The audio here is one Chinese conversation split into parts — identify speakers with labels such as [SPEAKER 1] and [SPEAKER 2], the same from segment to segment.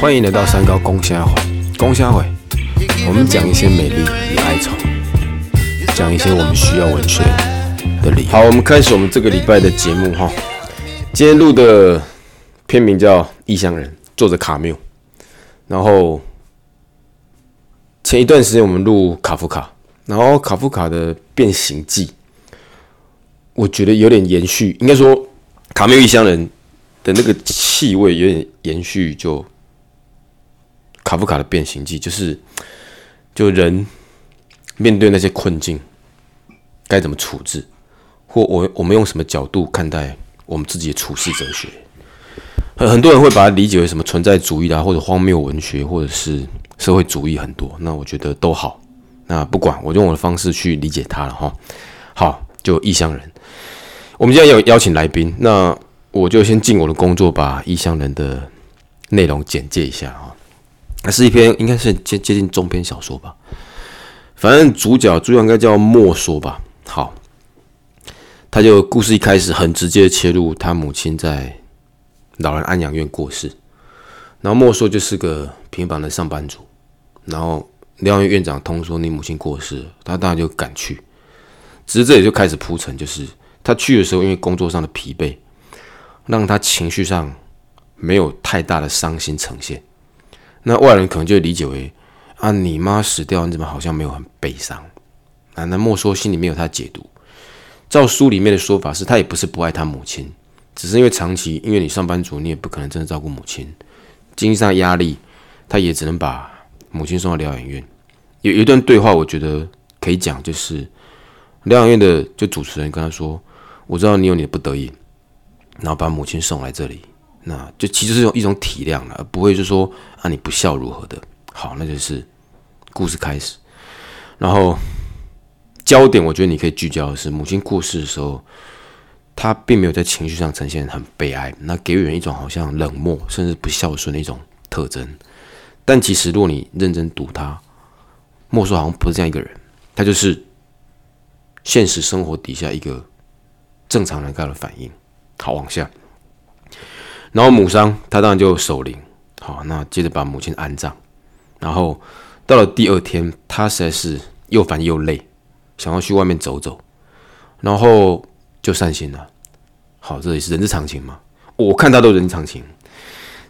[SPEAKER 1] 欢迎来到三高公虾会，公虾会，我们讲一些美丽与哀愁，讲一些我们需要文学的理由。好，我们开始我们这个礼拜的节目哈。今天录的片名叫《异乡人》，作者卡缪。然后前一段时间我们录卡夫卡，然后卡夫卡的《变形记》，我觉得有点延续，应该说卡缪《异乡人》的那个气味有点延续，就卡夫卡的《变形记》，就是就人面对那些困境该怎么处置，或我我们用什么角度看待我们自己的处世哲学。很很多人会把它理解为什么存在主义啊，或者荒谬文学，或者是社会主义很多。那我觉得都好。那不管我用我的方式去理解它了哈。好，就异乡人。我们今天有邀请来宾，那我就先尽我的工作，把异乡人的内容简介一下啊。那是一篇应该是接接近中篇小说吧。反正主角主角应该叫莫说吧。好，他就故事一开始很直接切入他母亲在。老人安养院过世，然后莫说就是个平凡的上班族，然后疗养院院长通说你母亲过世，他当然就赶去。只是这里就开始铺陈，就是他去的时候，因为工作上的疲惫，让他情绪上没有太大的伤心呈现。那外人可能就理解为啊，你妈死掉，你怎么好像没有很悲伤？啊，那莫说心里面有他解读。照书里面的说法是，他也不是不爱他母亲。只是因为长期，因为你上班族，你也不可能真的照顾母亲，经济上压力，他也只能把母亲送到疗养院。有一段对话，我觉得可以讲，就是疗养院的就主持人跟他说：“我知道你有你的不得已，然后把母亲送来这里，那就其实是用一种体谅了，而不会就说啊你不孝如何的。”好，那就是故事开始。然后焦点，我觉得你可以聚焦的是母亲过世的时候。他并没有在情绪上呈现很悲哀，那给予人一种好像冷漠甚至不孝顺的一种特征。但其实，如果你认真读他，莫说好像不是这样一个人，他就是现实生活底下一个正常人该的反应。好，往下，然后母丧，他当然就守灵。好，那接着把母亲安葬。然后到了第二天，他实在是又烦又累，想要去外面走走，然后。就散心了，好，这也是人之常情嘛。我看他都人之常情，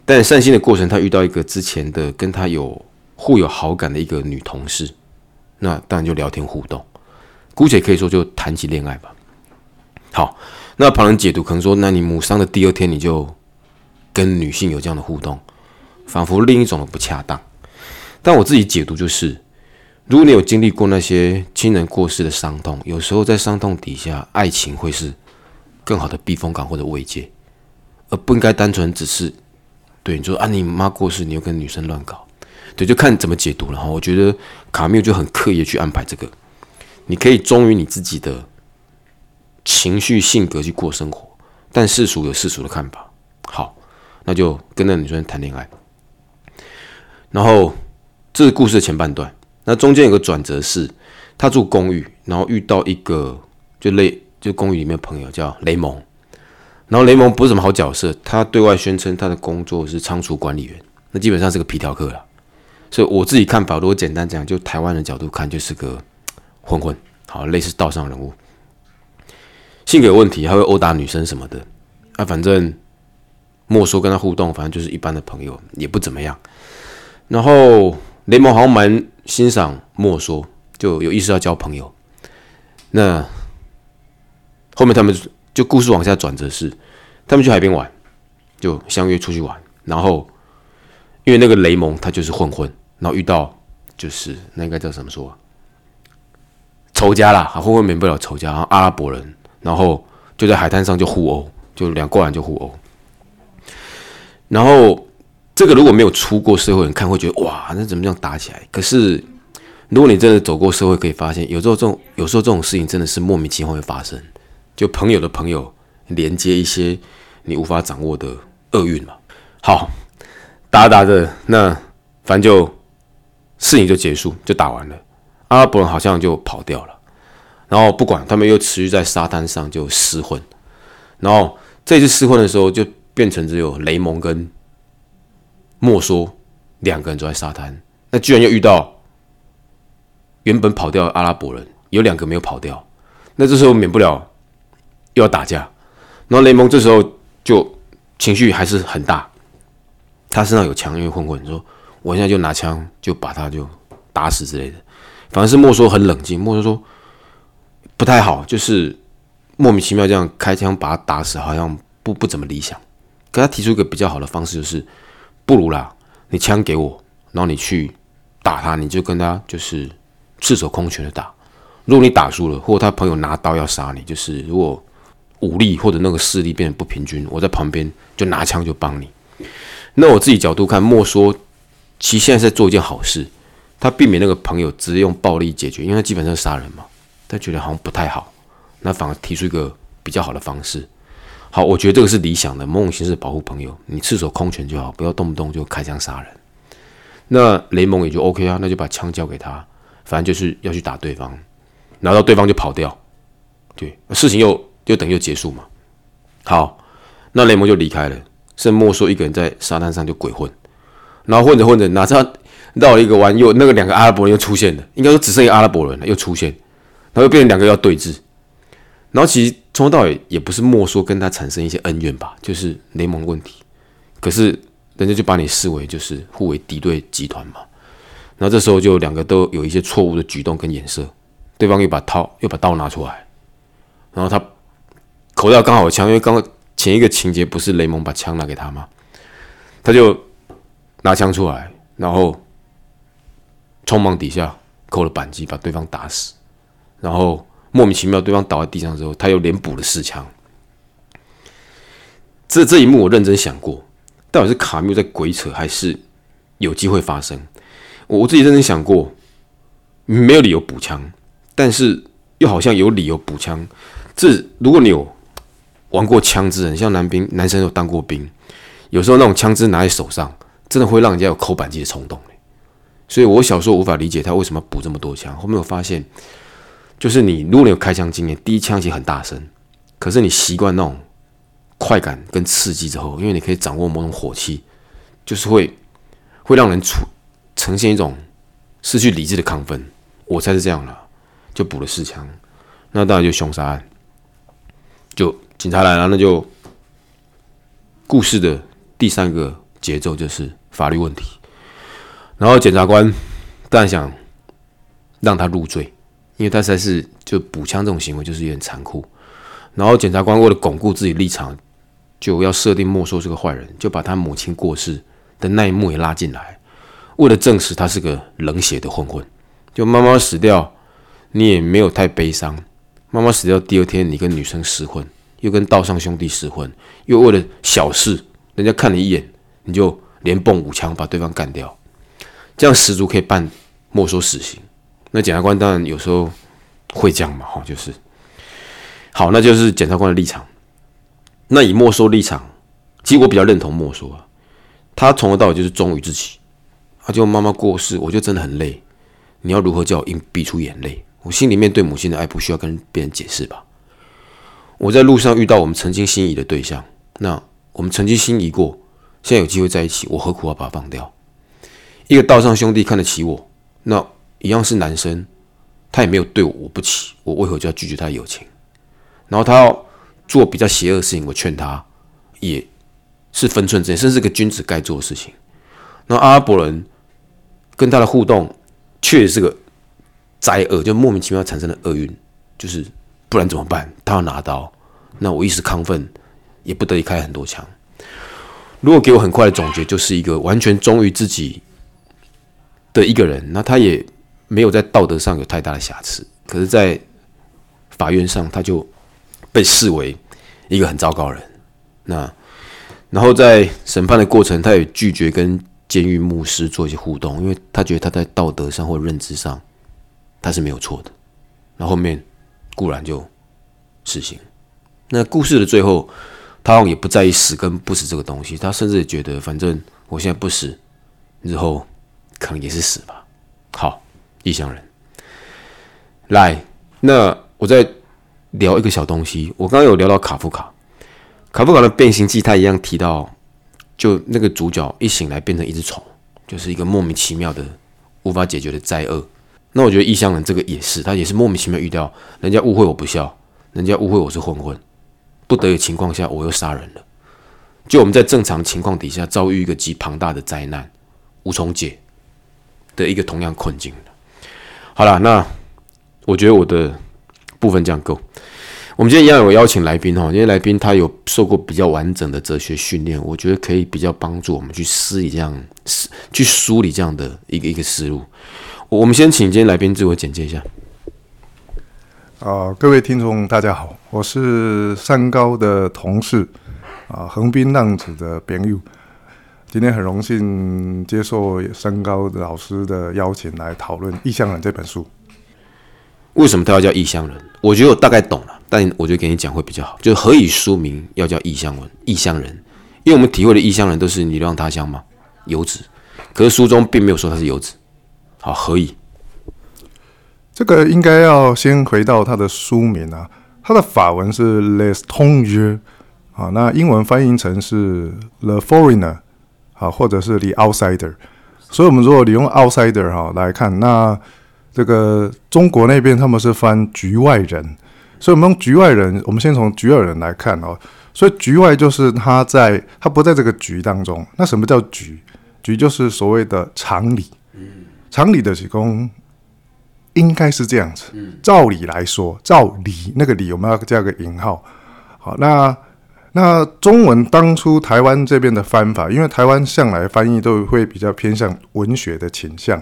[SPEAKER 1] 但散心的过程，他遇到一个之前的跟他有互有好感的一个女同事，那当然就聊天互动，姑且可以说就谈起恋爱吧。好，那旁人解读可能说，那你母丧的第二天你就跟女性有这样的互动，仿佛另一种的不恰当。但我自己解读就是。如果你有经历过那些亲人过世的伤痛，有时候在伤痛底下，爱情会是更好的避风港或者慰藉，而不应该单纯只是对你说啊，你妈过世，你又跟女生乱搞，对，就看怎么解读了哈。我觉得卡缪就很刻意去安排这个，你可以忠于你自己的情绪性格去过生活，但世俗有世俗的看法。好，那就跟那女生谈恋爱，然后这是故事的前半段。那中间有个转折是，他住公寓，然后遇到一个就类就公寓里面朋友叫雷蒙，然后雷蒙不是什么好角色，他对外宣称他的工作是仓储管理员，那基本上是个皮条客了。所以我自己看法，如果简单讲，就台湾的角度看，就是个混混，好类似道上人物，性格有问题，还会殴打女生什么的。啊，反正莫说跟他互动，反正就是一般的朋友，也不怎么样。然后雷蒙好像蛮。欣赏莫说，就有意识要交朋友。那后面他们就故事往下转折是，他们去海边玩，就相约出去玩。然后因为那个雷蒙他就是混混，然后遇到就是那应该叫什么说？仇家啦，混混免不了仇家。阿拉伯人，然后就在海滩上就互殴，就两过来就互殴。然后。这个如果没有出过社会人看，会觉得哇，那怎么这样打起来？可是如果你真的走过社会，可以发现，有时候这种有时候这种事情真的是莫名其妙会发生。就朋友的朋友连接一些你无法掌握的厄运嘛。好，打打着，那反正就事情就结束，就打完了。阿拉伯人好像就跑掉了，然后不管他们又持续在沙滩上就厮混，然后这次厮混的时候就。变成只有雷蒙跟莫说两个人走在沙滩，那居然又遇到原本跑掉的阿拉伯人，有两个没有跑掉，那这时候免不了又要打架，然后雷蒙这时候就情绪还是很大，他身上有枪，因为混混说我现在就拿枪就把他就打死之类的，反而是莫说很冷静，莫说说不太好，就是莫名其妙这样开枪把他打死，好像不不怎么理想。可他提出一个比较好的方式，就是不如啦，你枪给我，然后你去打他，你就跟他就是赤手空拳的打。如果你打输了，或者他朋友拿刀要杀你，就是如果武力或者那个势力变得不平均，我在旁边就拿枪就帮你。那我自己角度看，莫说其实现在在做一件好事，他避免那个朋友直接用暴力解决，因为他基本上杀人嘛，他觉得好像不太好，那反而提出一个比较好的方式。好，我觉得这个是理想的某种形式保护朋友，你赤手空拳就好，不要动不动就开枪杀人。那雷蒙也就 OK 啊，那就把枪交给他，反正就是要去打对方，拿到对方就跑掉，对，事情又又等于就结束嘛。好，那雷蒙就离开了，剩莫说一个人在沙滩上就鬼混，然后混着混着，哪知道绕了一个弯，又那个两个阿拉伯人又出现了，应该说只剩一个阿拉伯人了，又出现，然后又变成两个要对峙。然后其实从头到尾也不是莫说跟他产生一些恩怨吧，就是雷蒙问题。可是人家就把你视为就是互为敌对集团嘛。然后这时候就两个都有一些错误的举动跟眼色，对方又把刀又把刀拿出来，然后他口袋刚好有枪，因为刚刚前一个情节不是雷蒙把枪拿给他吗？他就拿枪出来，然后匆忙底下扣了扳机，把对方打死，然后。莫名其妙，对方倒在地上之后，他又连补了四枪。这这一幕我认真想过，到底是卡缪在鬼扯，还是有机会发生？我自己认真想过，没有理由补枪，但是又好像有理由补枪。这如果你有玩过枪支，像男兵男生有当过兵，有时候那种枪支拿在手上，真的会让人家有扣扳机的冲动。所以我小时候无法理解他为什么补这么多枪。后面我发现。就是你，如果你有开枪经验，第一枪其实很大声，可是你习惯那种快感跟刺激之后，因为你可以掌握某种火气，就是会会让人出呈现一种失去理智的亢奋。我猜是这样了，就补了四枪，那当然就凶杀案，就警察来了，那就故事的第三个节奏就是法律问题，然后检察官当然想让他入罪。因为他实在是就补枪这种行为就是有点残酷，然后检察官为了巩固自己立场，就要设定莫说是个坏人，就把他母亲过世的那一幕也拉进来，为了证实他是个冷血的混混。就妈妈死掉，你也没有太悲伤。妈妈死掉第二天，你跟女生厮混，又跟道上兄弟厮混，又为了小事，人家看你一眼，你就连蹦五枪把对方干掉，这样十足可以判没收死刑。那检察官当然有时候会这样嘛，哈，就是好，那就是检察官的立场。那以没收立场，其实我比较认同没收啊。他从头到尾就是忠于自己。他就妈妈过世，我就真的很累。你要如何叫我硬逼出眼泪？我心里面对母亲的爱不需要跟别人解释吧。我在路上遇到我们曾经心仪的对象，那我们曾经心仪过，现在有机会在一起，我何苦要把他放掉？一个道上兄弟看得起我，那。一样是男生，他也没有对我不起，我为何就要拒绝他的友情？然后他要做比较邪恶的事情，我劝他也是分寸之内，甚至是个君子该做的事情。那阿拉伯人跟他的互动确实是个灾厄，就莫名其妙产生的厄运，就是不然怎么办？他要拿刀，那我一时亢奋也不得已开很多枪。如果给我很快的总结，就是一个完全忠于自己的一个人，那他也。没有在道德上有太大的瑕疵，可是，在法院上他就被视为一个很糟糕人。那然后在审判的过程，他也拒绝跟监狱牧师做一些互动，因为他觉得他在道德上或认知上他是没有错的。那后面固然就死刑。那故事的最后，他好像也不在意死跟不死这个东西，他甚至也觉得，反正我现在不死，日后可能也是死吧。好。异乡人，来，那我再聊一个小东西。我刚刚有聊到卡夫卡，卡夫卡的《变形记》他一样提到，就那个主角一醒来变成一只虫，就是一个莫名其妙的、无法解决的灾厄。那我觉得异乡人这个也是，他也是莫名其妙遇到人家误会我不孝，人家误会我是混混，不得已情况下我又杀人了。就我们在正常情况底下遭遇一个极庞大的灾难，无从解的一个同样困境。好了，那我觉得我的部分这样够。我们今天一样有邀请来宾哈，因为来宾他有受过比较完整的哲学训练，我觉得可以比较帮助我们去思理这样思去梳理这样的一个一个思路。我们先请今天来宾自我简介一下。
[SPEAKER 2] 啊，各位听众大家好，我是三高的同事啊，横滨浪子的朋友。今天很荣幸接受三高老师的邀请来讨论《异乡人》这本书。
[SPEAKER 1] 为什么他要叫异乡人？我觉得我大概懂了，但我觉得给你讲会比较好。就何以书名要叫异乡人？异乡人，因为我们体会的异乡人都是你流浪他乡嘛，游子。可是书中并没有说他是游子。好，何以？
[SPEAKER 2] 这个应该要先回到他的书名啊，他的法文是 Les t o n g e r 啊，那英文翻译成是 The Foreigner 啊，或者是 The Outsider。所以，我们如果你用 Outsider 哈来看，那这个中国那边他们是翻局外人，所以我们用局外人，我们先从局外人来看哦。所以局外就是他在他不在这个局当中。那什么叫局？局就是所谓的常理。常理的提供应该是这样子。照理来说，照理那个理我们要加个引号。好，那那中文当初台湾这边的翻法，因为台湾向来翻译都会比较偏向文学的倾向。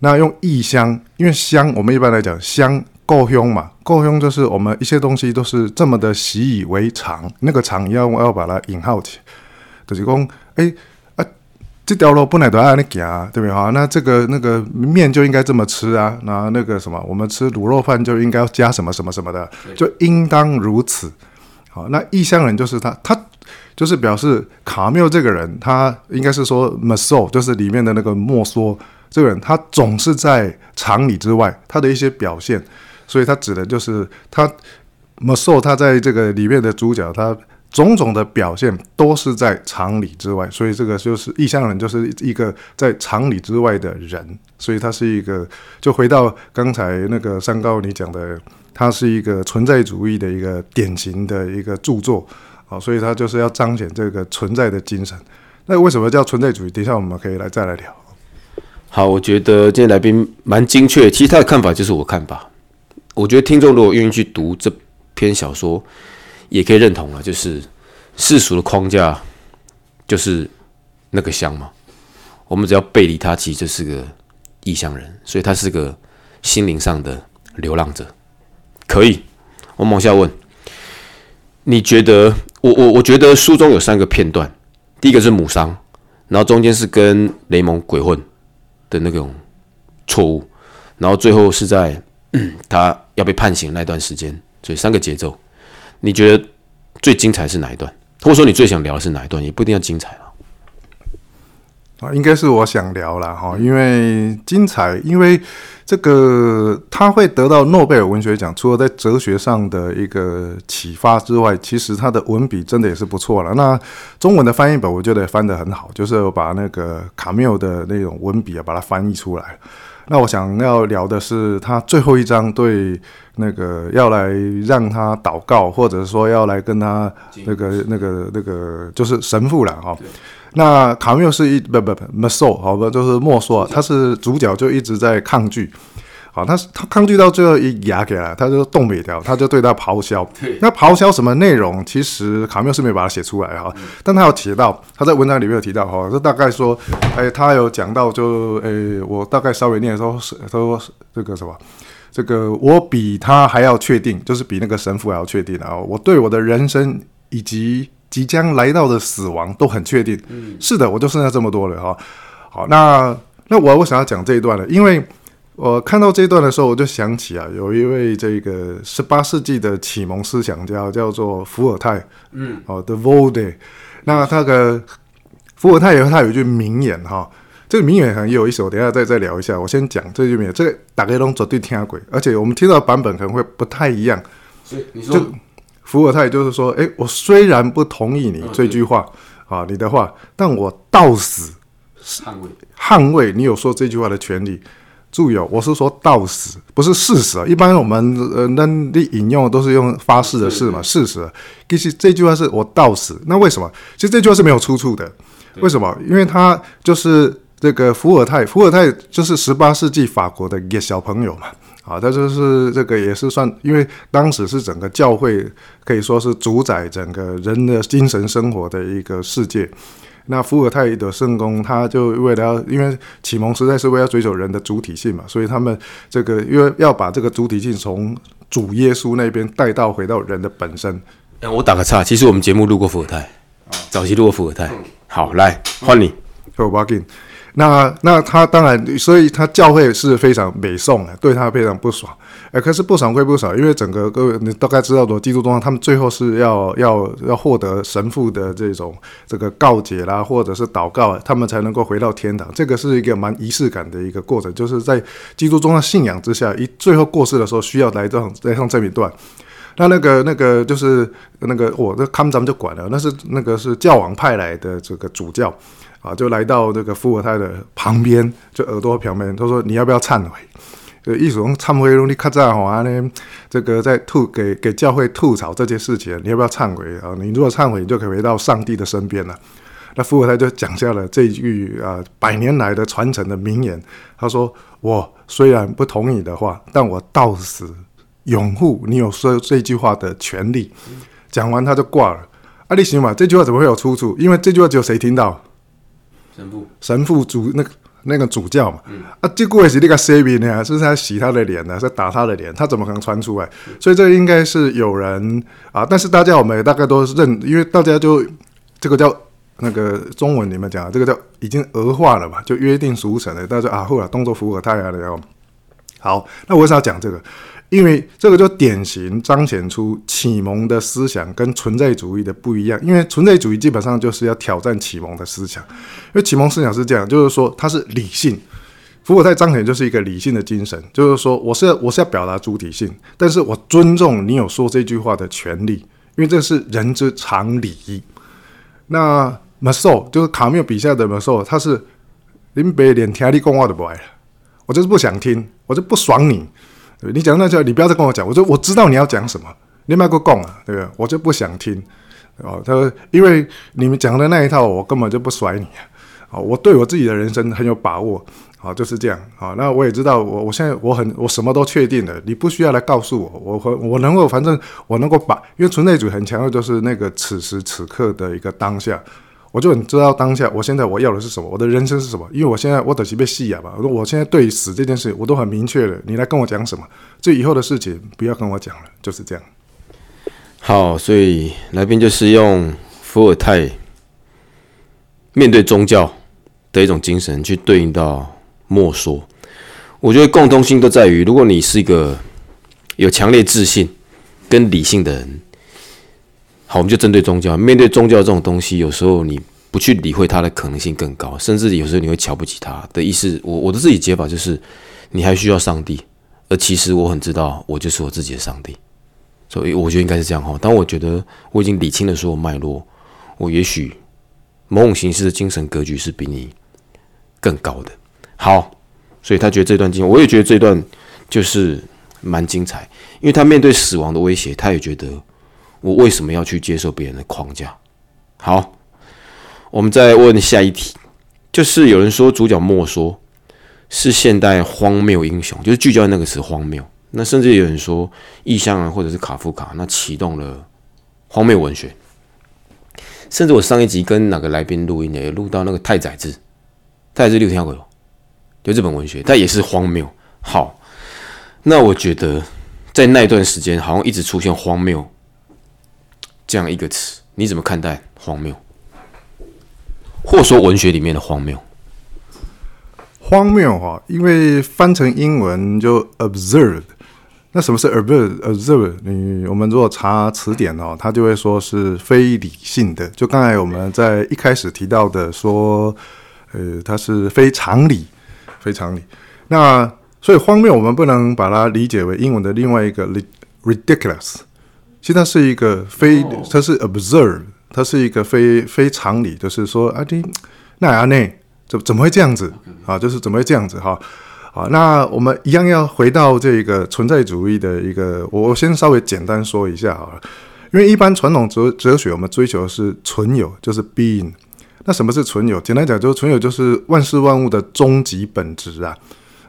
[SPEAKER 2] 那用异乡，因为乡我们一般来讲乡够凶嘛，够凶就是我们一些东西都是这么的习以为常，那个常要要把它引号起，就是讲，哎啊，这条路本来都按那行，对不对哈？那这个那个面就应该这么吃啊，那那个什么，我们吃卤肉饭就应该要加什么什么什么的，就应当如此。那异乡人就是他，他就是表示卡缪这个人，他应该是说 m a s o 就是里面的那个莫说。这个人他总是在常理之外，他的一些表现，所以他指的就是他 m a s o 他在这个里面的主角，他种种的表现都是在常理之外，所以这个就是异乡人，就是一个在常理之外的人，所以他是一个，就回到刚才那个三高你讲的，他是一个存在主义的一个典型的一个著作啊，所以他就是要彰显这个存在的精神。那为什么叫存在主义？等一下我们可以来再来聊。
[SPEAKER 1] 好，我觉得今天来宾蛮精确。其实他的看法就是我看法。我觉得听众如果愿意去读这篇小说，也可以认同了。就是世俗的框架就是那个乡嘛。我们只要背离他，其实就是个异乡人，所以他是个心灵上的流浪者。可以，我往下问。你觉得？我我我觉得书中有三个片段。第一个是母丧，然后中间是跟雷蒙鬼混。的那种错误，然后最后是在他要被判刑那段时间，所以三个节奏，你觉得最精彩是哪一段？或者说你最想聊的是哪一段？也不一定要精彩了。
[SPEAKER 2] 啊，应该是我想聊了哈，因为精彩，因为这个他会得到诺贝尔文学奖，除了在哲学上的一个启发之外，其实他的文笔真的也是不错了。那中文的翻译本我觉得翻得很好，就是把那个卡缪的那种文笔啊，把它翻译出来。那我想要聊的是他最后一章对那个要来让他祷告，或者说要来跟他那个那个那个就是神父了哈。那卡缪是一不不不 m a s o 好不就是莫说，他是主角就一直在抗拒，好，他他抗拒到最后一牙给了，他就动不了，他就对他咆哮。那咆哮什么内容？其实卡缪是没有把它写出来哈，但他有提到，他在文章里面有提到哈，就大概说，哎，他有讲到就，哎，我大概稍微念的时候是说这个什么，这个我比他还要确定，就是比那个神父还要确定啊，我对我的人生以及。即将来到的死亡都很确定，嗯是的，我就剩下这么多了哈。好，那那我我想要讲这一段了？因为我看到这一段的时候，我就想起啊，有一位这个十八世纪的启蒙思想家叫做伏尔泰，嗯，哦，The Voltaire。那他的伏尔泰有他有一句名言哈，这个名言很有意思，我等下再再聊一下。我先讲这句名言，这个大概都绝对听鬼，而且我们听到的版本可能会不太一样。
[SPEAKER 1] 所以你说。
[SPEAKER 2] 伏尔泰就是说，哎，我虽然不同意你这句话啊，你的话，但我到死
[SPEAKER 1] 捍卫
[SPEAKER 2] 捍卫你有说这句话的权利。注意哦，我是说到死，不是事实啊。一般我们呃，那你引用都是用发誓的誓嘛，事实。其实这句话是我到死，那为什么？其实这句话是没有出处的。为什么？因为他就是这个伏尔泰，伏尔泰就是十八世纪法国的一个小朋友嘛。啊，他就是这个也是算，因为当时是整个教会可以说是主宰整个人的精神生活的一个世界。那伏尔泰的圣公，他就为了要，因为启蒙实在是为了追求人的主体性嘛，所以他们这个因为要把这个主体性从主耶稣那边带到回到人的本身。
[SPEAKER 1] 我打个岔，其实我们节目录过伏尔泰，早期录过伏尔泰。好，来换你。
[SPEAKER 2] 好，我给你。那那他当然，所以他教会是非常美颂的，对他非常不爽。哎，可是不爽归不爽，因为整个各位你大概知道的，基督宗他们最后是要要要获得神父的这种这个告解啦，或者是祷告，他们才能够回到天堂。这个是一个蛮仪式感的一个过程，就是在基督宗的信仰之下，一最后过世的时候需要来这来上这一段。那那个那个就是那个我这看咱们就管了，那是那个是教王派来的这个主教。啊，就来到这个伏尔泰的旁边，就耳朵旁边，他说：“你要不要忏悔？”呃，意思说忏悔，你看在好呢，这个在吐给给教会吐槽这件事情，你要不要忏悔啊？你如果忏悔，你就可以回到上帝的身边了。那伏尔泰就讲下了这一句啊，百年来的传承的名言。他说：“我虽然不同意的话，但我到死拥护你有说这句话的权利。”讲完他就挂了。啊，你行嘛？这句话怎么会有出处？因为这句话只有谁听到？
[SPEAKER 1] 神父，
[SPEAKER 2] 神父主那个那个主教嘛，啊，结果也是那个 C B 呢，是在洗他的脸呢，在打他的脸，他怎么可能传出来？所以这应该是有人啊，但是大家我们也大概都认，因为大家就这个叫那个中文里面讲，这个叫已经俄化了嘛，就约定俗成的，大家啊，后来动作符合太阳的哦。好，那我为啥要讲这个？因为这个就典型彰显出启蒙的思想跟存在主义的不一样。因为存在主义基本上就是要挑战启蒙的思想，因为启蒙思想是这样，就是说它是理性。伏尔泰彰显就是一个理性的精神，就是说我是我是要表达主体性，但是我尊重你有说这句话的权利，因为这是人之常理。那马索就是卡缪笔下的马索，他是林北连听你讲话都不爱了，我就是不想听，我就不爽你。你讲那句，你不要再跟我讲。我说我知道你要讲什么，你卖个供啊，对不对？我就不想听。哦，他说，因为你们讲的那一套，我根本就不甩你啊。哦，我对我自己的人生很有把握。好，就是这样。好，那我也知道，我我现在我很我什么都确定了，你不需要来告诉我。我我能够，反正我能够把，因为存在主很强调就是那个此时此刻的一个当下。我就很知道当下，我现在我要的是什么，我的人生是什么？因为我现在我等级被戏哑吧。我我现在对死这件事，我都很明确了。你来跟我讲什么？这以后的事情不要跟我讲了，就是这样。
[SPEAKER 1] 好，所以来宾就是用伏尔泰面对宗教的一种精神去对应到莫说。我觉得共通性都在于，如果你是一个有强烈自信跟理性的人。好，我们就针对宗教。面对宗教这种东西，有时候你不去理会它的可能性更高，甚至有时候你会瞧不起它的意思。我我的自己解法就是，你还需要上帝，而其实我很知道，我就是我自己的上帝。所以我觉得应该是这样哈。当我觉得我已经理清了所有脉络，我也许某种形式的精神格局是比你更高的。好，所以他觉得这段经，我也觉得这段就是蛮精彩，因为他面对死亡的威胁，他也觉得。我为什么要去接受别人的框架？好，我们再问下一题，就是有人说主角莫说是现代荒谬英雄，就是聚焦那个词荒谬。那甚至有人说异乡人或者是卡夫卡，那启动了荒谬文学。甚至我上一集跟哪个来宾录音也录到那个太宰治，太宰治六天鬼，就日本文学，但也是荒谬。好，那我觉得在那一段时间，好像一直出现荒谬。这样一个词，你怎么看待荒谬？或说文学里面的荒谬？
[SPEAKER 2] 荒谬哈，因为翻成英文就 absurd。那什么是 absurd？absurd？你我们如果查词典哦，它就会说是非理性的。就刚才我们在一开始提到的说，呃，它是非常理，非常理。那所以荒谬，我们不能把它理解为英文的另外一个 ridiculous。其实它是一个非，它是 observe，它是一个非非常理，就是说啊，你那阿内，怎怎么会这样子啊？就是怎么会这样子哈？好，那我们一样要回到这个存在主义的一个，我先稍微简单说一下好了，因为一般传统哲哲学我们追求的是存有，就是 being。那什么是存有？简单讲，就是存有就是万事万物的终极本质啊。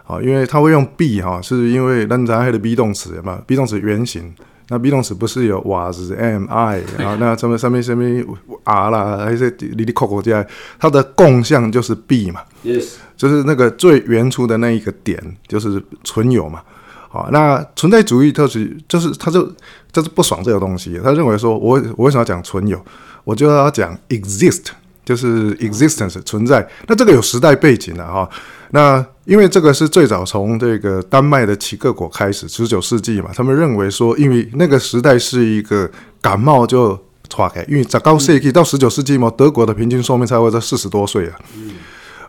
[SPEAKER 2] 好，因为它会用 be 哈，是因为那咱还的 be 动词嘛，be 动词原形。那 be 动词不是有 was am I 然后？那上面上面上面 are 啦，还是里里扣扣这样，它的共相就是 be 嘛。
[SPEAKER 1] Yes，
[SPEAKER 2] 就是那个最原初的那一个点，就是存有嘛。好，那存在主义特是就是他就就是不爽这个东西，他认为说我我为什么要讲存有？我就要讲 exist，就是 existence 存在。那这个有时代背景的哈。那因为这个是最早从这个丹麦的奇克果开始，十九世纪嘛，他们认为说，因为那个时代是一个感冒就岔开，因为在高世纪到十九世纪嘛，德国的平均寿命才会在四十多岁啊。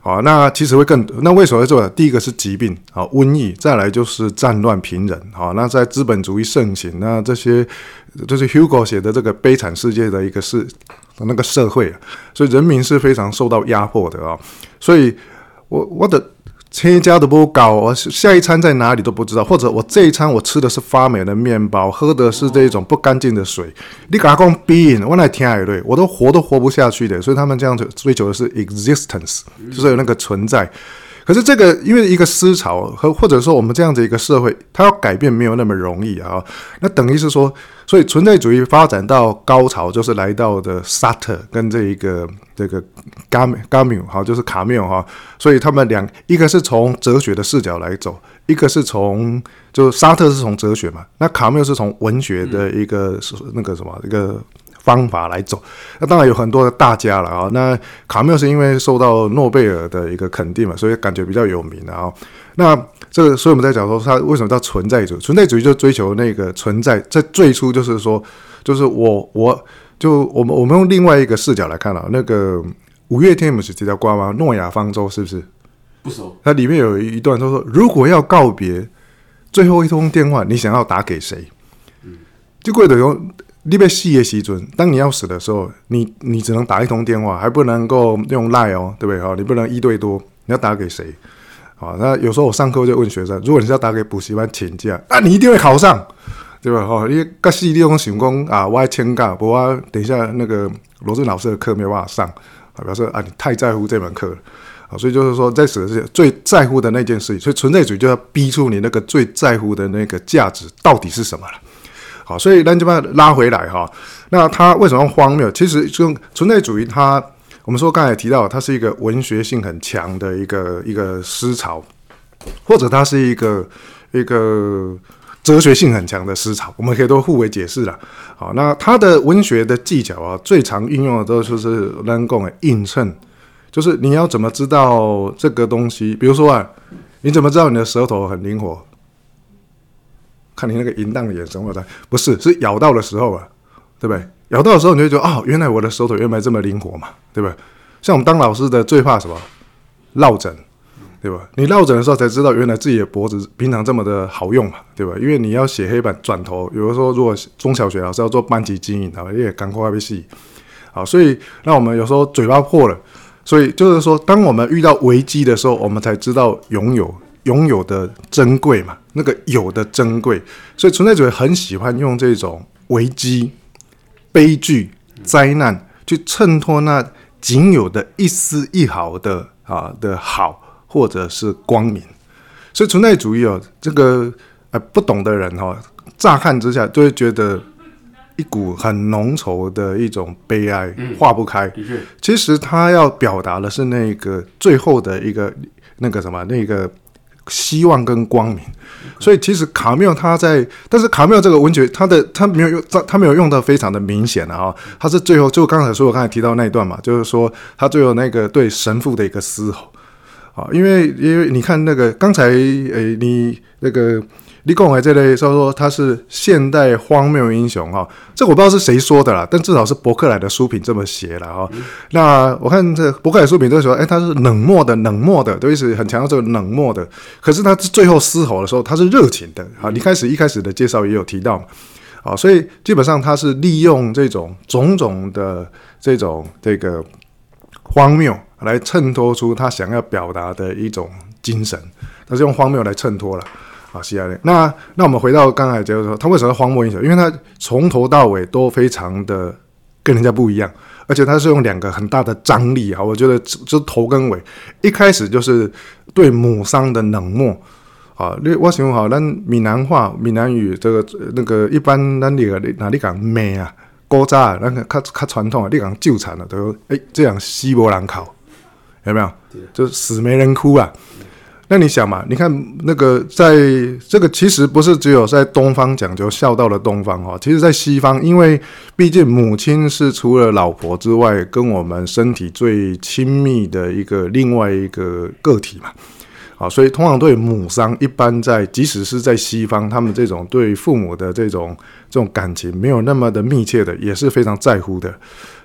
[SPEAKER 2] 好，那其实会更那为什么会做？第一个是疾病，啊瘟疫，再来就是战乱贫人，好，那在资本主义盛行，那这些就是 Hugo 写的这个悲惨世界的一个是那个社会，所以人民是非常受到压迫的啊，所以。我我的车加的不搞，我下一餐在哪里都不知道，或者我这一餐我吃的是发霉的面包，喝的是这种不干净的水。你给他讲 being，我来听也对，我都活都活不下去的。所以他们这样子追求的是 existence，就是有那个存在。可是这个，因为一个思潮和或者说我们这样子一个社会，它要改变没有那么容易啊。那等于是说，所以存在主义发展到高潮，就是来到的沙特跟这一个这个伽伽缪哈，就是卡缪哈。所以他们两一个是从哲学的视角来走，一个是从就沙特是从哲学嘛，那卡缪是从文学的一个那个什么一个。方法来走，那当然有很多的大家了啊。那卡缪是因为受到诺贝尔的一个肯定嘛，所以感觉比较有名啊。那这个，所以我们在讲说他为什么叫存在主义？存在主义就追求那个存在，在最初就是说，就是我，我就我们我们用另外一个视角来看了那个五月天不是这条瓜吗？诺亚方舟是不是？
[SPEAKER 1] 不熟。
[SPEAKER 2] 它里面有一段，他说如果要告别最后一通电话，你想要打给谁？嗯，就贵的用。你被死的时准，当你要死的时候，你你只能打一通电话，还不能够用赖哦，对不对？哈，你不能一对多，你要打给谁？好，那有时候我上课就问学生，如果你是要打给补习班请假，那你一定会考上，对吧？哈，因为个系利用成功啊，我还请假，不过等一下那个罗振老师的课没有办法上，啊，表示啊你太在乎这门课了，啊，所以就是说在死的是最在乎的那件事情，所以存在主义就要逼出你那个最在乎的那个价值到底是什么了。好，所以咱就把拉回来哈。那他为什么荒谬？其实就存在主义，它我们说刚才提到，它是一个文学性很强的一个一个思潮，或者它是一个一个哲学性很强的思潮，我们可以都互为解释了。好，那它的文学的技巧啊，最常运用的都是是能够映衬，就是你要怎么知道这个东西？比如说啊，你怎么知道你的舌头很灵活？看你那个淫荡的眼神，我在不是是咬到的时候啊，对不对？咬到的时候，你就觉得哦，原来我的手腿原来这么灵活嘛，对不对？像我们当老师的最怕什么？落枕，对吧？你落枕的时候才知道，原来自己的脖子平常这么的好用嘛，对吧？因为你要写黑板转头，有的时候如果中小学老师要做班级经营，啊，也赶快被戏。好，所以那我们有时候嘴巴破了，所以就是说，当我们遇到危机的时候，我们才知道拥有。拥有的珍贵嘛，那个有的珍贵，所以存在主义很喜欢用这种危机、悲剧、灾难去衬托那仅有的一丝一毫的啊的好，或者是光明。所以存在主义哦，这个呃不懂的人哈，乍看之下就会觉得一股很浓稠的一种悲哀，化不开。其实他要表达的是那个最后的一个那个什么那个。希望跟光明，所以其实卡缪他在，但是卡缪这个文学，他的他没有用，他他没有用到非常的明显的啊，他是最后就刚才说我刚才提到那一段嘛，就是说他最后那个对神父的一个嘶吼啊，因为因为你看那个刚才诶你那个。李共伟这类说说他是现代荒谬英雄哈，这我不知道是谁说的啦，但至少是伯克莱的书评这么写了哈。那我看这伯克莱书评都说，哎，他是冷漠的，冷漠的，都是很强调这个冷漠的。可是他最后嘶吼的时候，他是热情的啊。你开始一开始的介绍也有提到嘛，啊，所以基本上他是利用这种种种的这种这个荒谬来衬托出他想要表达的一种精神，他是用荒谬来衬托了啊，希亚列。那那我们回到刚才就是说，他为什么荒漠英雄？因为他从头到尾都非常的跟人家不一样，而且他是用两个很大的张力啊，我觉得就头跟尾，一开始就是对母丧的冷漠。啊，你我想好，咱闽南话、闽南语这个那个一般，咱那个哪里讲咩啊？古早啊，那个较较传统啊，你讲纠缠了，都哎这样西伯人考有没有？就死没人哭啊！那你想嘛？你看那个在这个其实不是只有在东方讲究孝道的东方哈，其实在西方，因为毕竟母亲是除了老婆之外，跟我们身体最亲密的一个另外一个个体嘛。啊，所以通常对母丧，一般在即使是在西方，他们这种对父母的这种这种感情没有那么的密切的，也是非常在乎的。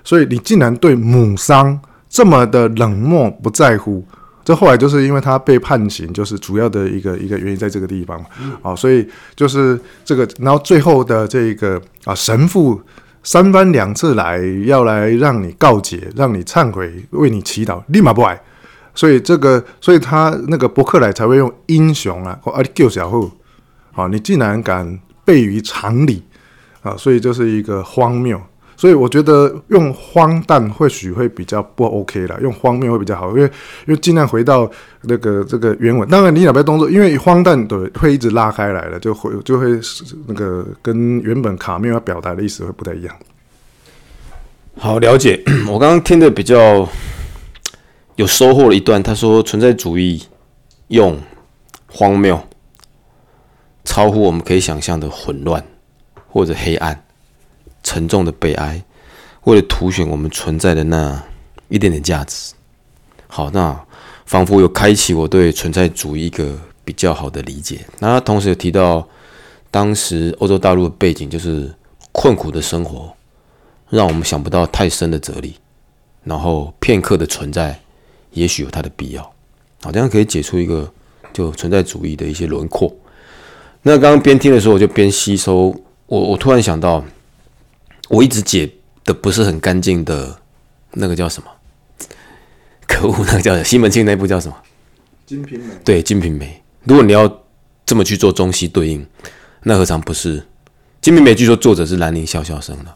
[SPEAKER 2] 所以你竟然对母丧这么的冷漠不在乎，这后来就是因为他被判刑，就是主要的一个一个原因在这个地方。啊，所以就是这个，然后最后的这个啊神父三番两次来要来让你告解，让你忏悔，为你祈祷，立马不来。所以这个，所以他那个伯克莱才会用英雄啊，或啊救小户，啊，你竟然敢背于常理啊，所以就是一个荒谬。所以我觉得用荒诞或许会比较不 OK 了，用荒谬会比较好，因为因为尽量回到那个这个原文。当然你哪边动作，因为荒诞的会一直拉开来了，就会就会那个跟原本卡缪要表达的意思会不太一样。
[SPEAKER 1] 好，了解。我刚刚听的比较。有收获了一段，他说存在主义用荒谬、超乎我们可以想象的混乱或者黑暗、沉重的悲哀，为了凸显我们存在的那一点点价值。好，那仿佛有开启我对存在主义一个比较好的理解。那他同时有提到，当时欧洲大陆的背景就是困苦的生活，让我们想不到太深的哲理，然后片刻的存在。也许有它的必要，好，这样可以解出一个就存在主义的一些轮廓。那刚刚边听的时候，我就边吸收。我我突然想到，我一直解的不是很干净的那个叫什么？可恶，那个叫西门庆那部叫什么？
[SPEAKER 2] 《金瓶梅》。
[SPEAKER 1] 对，《金瓶梅》。如果你要这么去做中西对应，那何尝不是《金瓶梅》？据说作者是兰陵笑笑生的，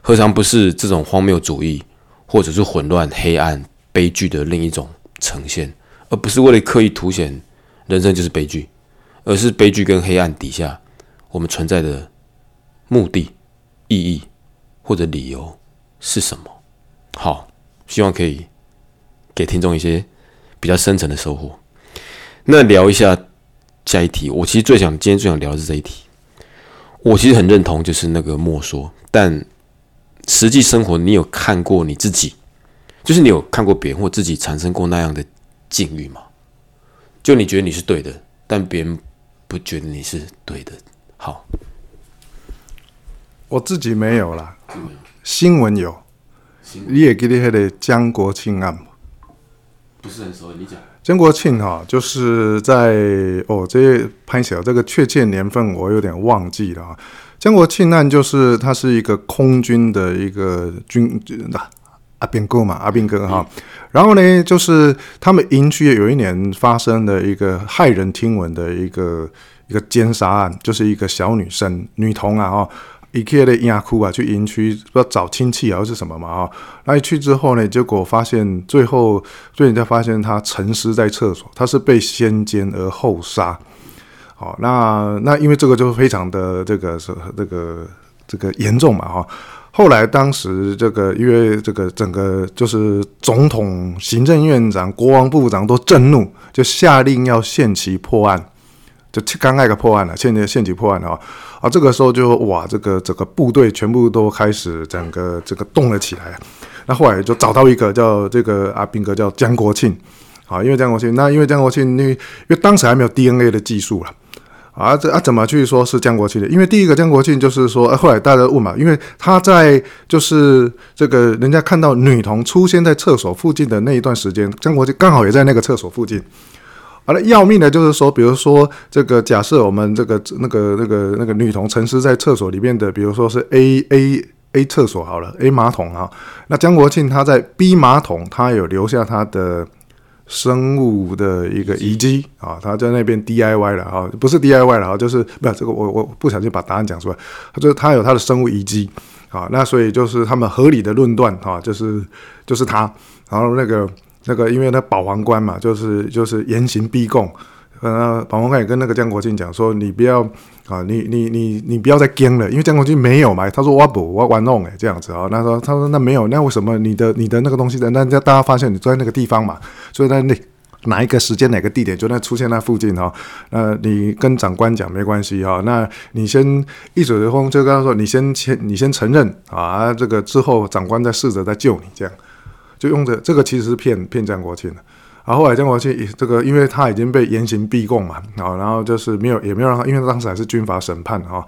[SPEAKER 1] 何尝不是这种荒谬主义，或者是混乱黑暗？悲剧的另一种呈现，而不是为了刻意凸显人生就是悲剧，而是悲剧跟黑暗底下我们存在的目的、意义或者理由是什么？好，希望可以给听众一些比较深层的收获。那聊一下下一题，我其实最想今天最想聊的是这一题。我其实很认同，就是那个莫说，但实际生活，你有看过你自己？就是你有看过别人或自己产生过那样的境遇吗？就你觉得你是对的，但别人不觉得你是对的。好，
[SPEAKER 2] 我自己没有啦，新闻有。你也记得那个江国庆案吗？
[SPEAKER 1] 不是很熟，你讲。
[SPEAKER 2] 江国庆哈，就是在哦，这拍小这个确切年份我有点忘记了啊。江国庆案就是他是一个空军的一个军那。阿兵哥嘛，阿兵哥哈，然后呢，就是他们营区有一年发生的一个骇人听闻的一个一个奸杀案，就是一个小女生女童啊哈，一个的亚库啊，去营区不知道找亲戚啊，是什么嘛哈，那一去之后呢，结果发现最后被人家发现他沉尸在厕所，他是被先奸而后杀，好，那那因为这个就非常的这个是这个这个严重嘛哈。后来，当时这个因为这个整个就是总统、行政院长、国王部长都震怒，就下令要限期破案，就刚那个破案了，限限限期破案啊！啊，这个时候就哇，这个整个部队全部都开始整个这个动了起来。那后来就找到一个叫这个阿兵哥叫江国庆，啊，因为江国庆，那因为江国庆，因为因为当时还没有 DNA 的技术了。啊，这啊怎么去说是江国庆的？因为第一个江国庆就是说，后来大家问嘛，因为他在就是这个人家看到女童出现在厕所附近的那一段时间，江国庆刚好也在那个厕所附近。好了，要命的就是说，比如说这个假设我们这个那个那个那个女童沉尸在厕所里面的，比如说是 A A A 厕所好了，A 马桶啊，那江国庆他在 B 马桶，他有留下他的生物的一个遗迹啊，他在那边 DIY 了啊，不是 DIY 了啊，就是不这个我我不小心把答案讲出来，他就是他有他的生物遗迹啊，那所以就是他们合理的论断啊，就是就是他，然后那个。那个，因为他保皇官嘛，就是就是严刑逼供，呃，保皇官也跟那个江国庆讲说，你不要啊，你你你你不要再跟了，因为江国庆没有嘛，他说我不我玩弄哎这样子啊，那说他说那没有，那为什么你的你的那个东西的，那大家发现你坐在那个地方嘛，所以在那哪一个时间哪个地点就那出现那附近哈，呃，你跟长官讲没关系哈，那你先一嘴的风就跟他说，你先先你先承认啊，这个之后长官再试着再救你这样。就用着这个其实是骗骗江国庆的，然后来江国庆这个因为他已经被严刑逼供嘛，啊，然后就是没有也没有让他，因为当时还是军法审判啊，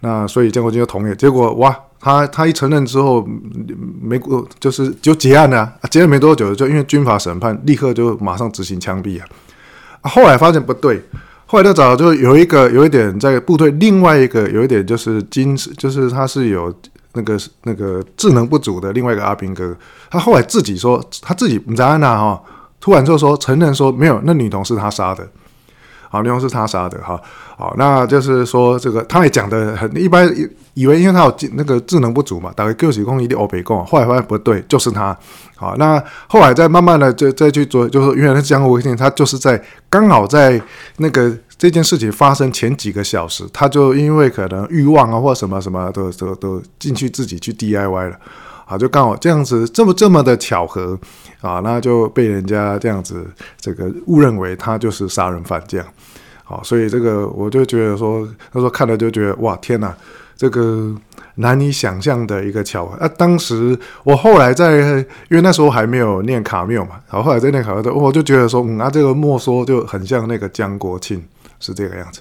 [SPEAKER 2] 那所以江国庆就同意，结果哇，他他一承认之后没过就是就结案了，结了没多久就因为军法审判立刻就马上执行枪毙啊，后来发现不对，后来他找就有一个有一点在部队另外一个有一点就是精就是他是有。那个那个智能不足的另外一个阿兵哥，他后来自己说他自己不在那哈，突然就说承认说没有，那女童是他杀的，好，女童是他杀的哈，好，那就是说这个他也讲的很一般，以为因为他有那个智能不足嘛，打个救急工一定欧北工，后来发现不对，就是他，好，那后来再慢慢的再再去做，就是原来是江国庆，他就是在刚好在那个。这件事情发生前几个小时，他就因为可能欲望啊，或什么什么，都都都进去自己去 DIY 了，啊，就刚好这样子，这么这么的巧合啊，那就被人家这样子这个误认为他就是杀人犯这样，好，所以这个我就觉得说，他说看了就觉得哇，天哪，这个难以想象的一个巧合啊！当时我后来在，因为那时候还没有念卡缪嘛，然后后来在念卡缪，我就觉得说，嗯，啊，这个莫说就很像那个江国庆。是这个样子，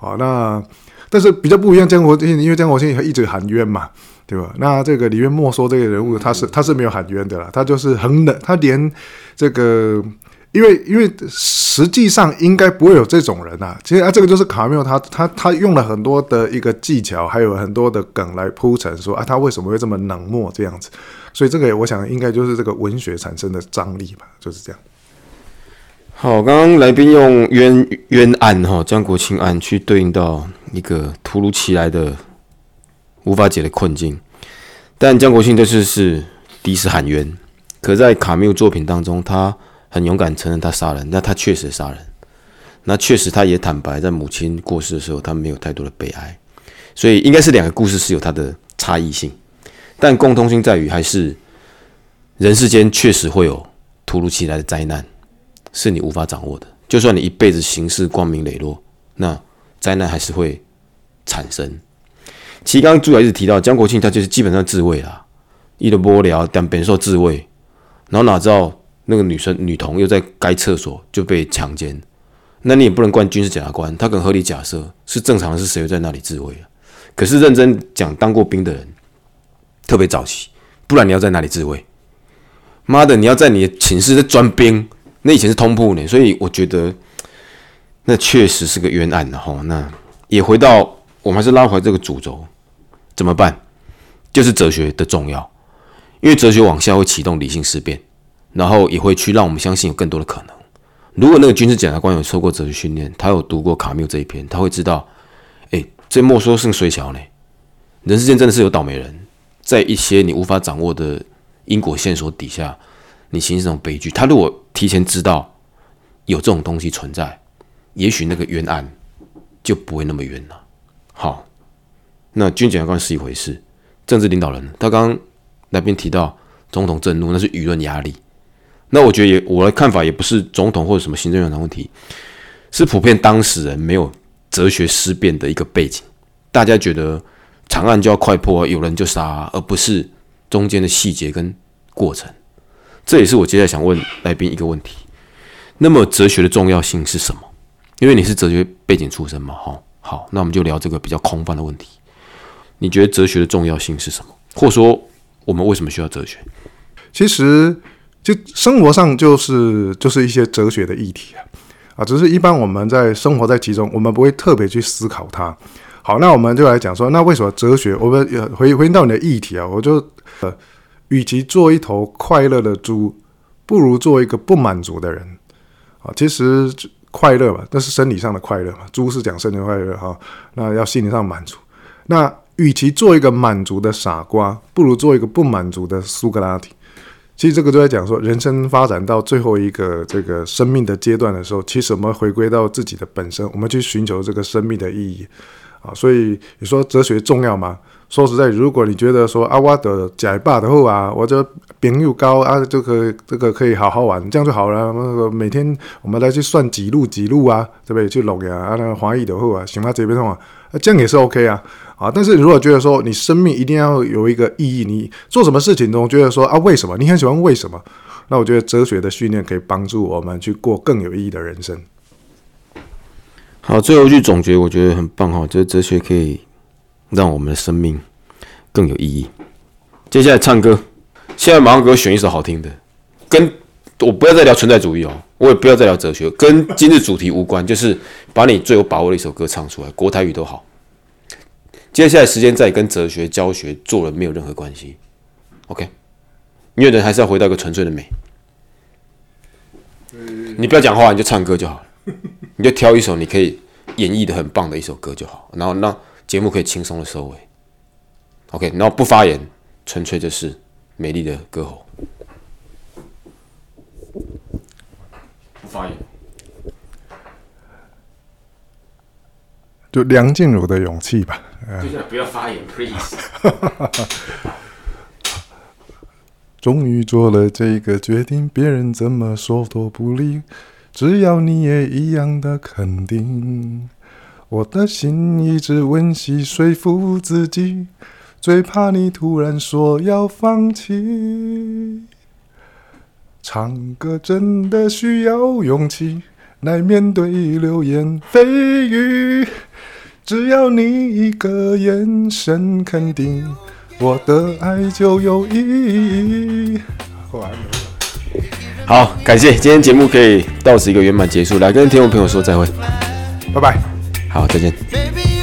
[SPEAKER 2] 啊，那但是比较不一样，江国庆，因为江国庆一直喊冤嘛，对吧？那这个李渊莫说这个人物，他是他是没有喊冤的啦，他就是很冷，他连这个，因为因为实际上应该不会有这种人啊。其实啊，这个就是卡缪他他他用了很多的一个技巧，还有很多的梗来铺陈，说啊，他为什么会这么冷漠这样子？所以这个我想应该就是这个文学产生的张力吧，就是这样。
[SPEAKER 1] 好，刚刚来宾用冤冤案哈，江国庆案去对应到一个突如其来的无法解的困境，但江国庆这次是第一次喊冤，可在卡缪作品当中，他很勇敢承认他杀人，那他确实杀人，那确实他也坦白，在母亲过世的时候，他没有太多的悲哀，所以应该是两个故事是有它的差异性，但共通性在于还是人世间确实会有突如其来的灾难。是你无法掌握的。就算你一辈子行事光明磊落，那灾难还是会产生。其实刚刚朱雅一直提到江国庆，他就是基本上自卫啦，一的波聊，但本受自卫，然后哪知道那个女生女童又在该厕所就被强奸，那你也不能怪军事检察官，他可能合理假设是正常是谁会在那里自卫啊？可是认真讲，当过兵的人特别早期，不然你要在哪里自卫？妈的，你要在你的寝室在装兵。那以前是通铺呢，所以我觉得那确实是个冤案的哈。那也回到我们还是拉回这个主轴，怎么办？就是哲学的重要，因为哲学往下会启动理性思辨，然后也会去让我们相信有更多的可能。如果那个军事检察官有受过哲学训练，他有读过卡缪这一篇，他会知道，哎，这莫说是水桥呢，人世间真的是有倒霉人，在一些你无法掌握的因果线索底下。你形成这种悲剧，他如果提前知道有这种东西存在，也许那个冤案就不会那么冤了。好，那军检察官是一回事，政治领导人，他刚刚那边提到总统震怒，那是舆论压力。那我觉得也我的看法也不是总统或者什么行政院长问题，是普遍当事人没有哲学思辨的一个背景。大家觉得长案就要快破，有人就杀，而不是中间的细节跟过程。这也是我接下来想问来宾一个问题。那么哲学的重要性是什么？因为你是哲学背景出身嘛，哈。好，那我们就聊这个比较空泛的问题。你觉得哲学的重要性是什么？或者说，我们为什么需要哲学？
[SPEAKER 2] 其实，就生活上就是就是一些哲学的议题啊。啊，只是一般我们在生活在其中，我们不会特别去思考它。好，那我们就来讲说，那为什么哲学？我们回回到你的议题啊，我就呃，与其做一头快乐的猪，不如做一个不满足的人啊。其实快乐嘛，那是生理上的快乐嘛，猪是讲生理快乐哈，那要心理上满足。那与其做一个满足的傻瓜，不如做一个不满足的苏格拉底。其实这个就在讲说，人生发展到最后一个这个生命的阶段的时候，其实我们回归到自己的本身，我们去寻求这个生命的意义啊。所以你说哲学重要吗？说实在，如果你觉得说啊，我的假霸的后啊，我这饼又高啊，这个这个可以好好玩，这样就好了。那个每天我们来去算几路几路啊，对不对？去录呀啊，那个华裔的后啊，行吗？这边的话，这样也是 OK 啊。啊！但是如果觉得说你生命一定要有一个意义，你做什么事情都觉得说啊，为什么？你很喜欢为什么？那我觉得哲学的训练可以帮助我们去过更有意义的人生。
[SPEAKER 1] 好，最后一句总结，我觉得很棒哈，就是哲学可以让我们的生命更有意义。接下来唱歌，现在马上给我选一首好听的，跟我不要再聊存在主义哦，我也不要再聊哲学，跟今日主题无关，就是把你最有把握的一首歌唱出来，国台语都好。接下来时间再跟哲学教学做了没有任何关系，OK？因为人还是要回到一个纯粹的美。你不要讲话，你就唱歌就好了，你就挑一首你可以演绎的很棒的一首歌就好，然后让节目可以轻松的收尾，OK？然后不发言，纯粹就是美丽的歌喉，不发言。
[SPEAKER 2] 就梁静茹的勇气吧。
[SPEAKER 1] 接下来不要发言，please。
[SPEAKER 2] 终于做了这个决定，别人怎么说都不理，只要你也一样的肯定。我的心一直温习说服自己，最怕你突然说要放弃。唱歌真的需要勇气，来面对流言蜚语。只要你一个眼神肯定，我的爱就有意义。
[SPEAKER 1] 好，感谢今天节目可以到此一个圆满结束，来跟听众朋友说再会，
[SPEAKER 2] 拜拜。
[SPEAKER 1] 好，再见。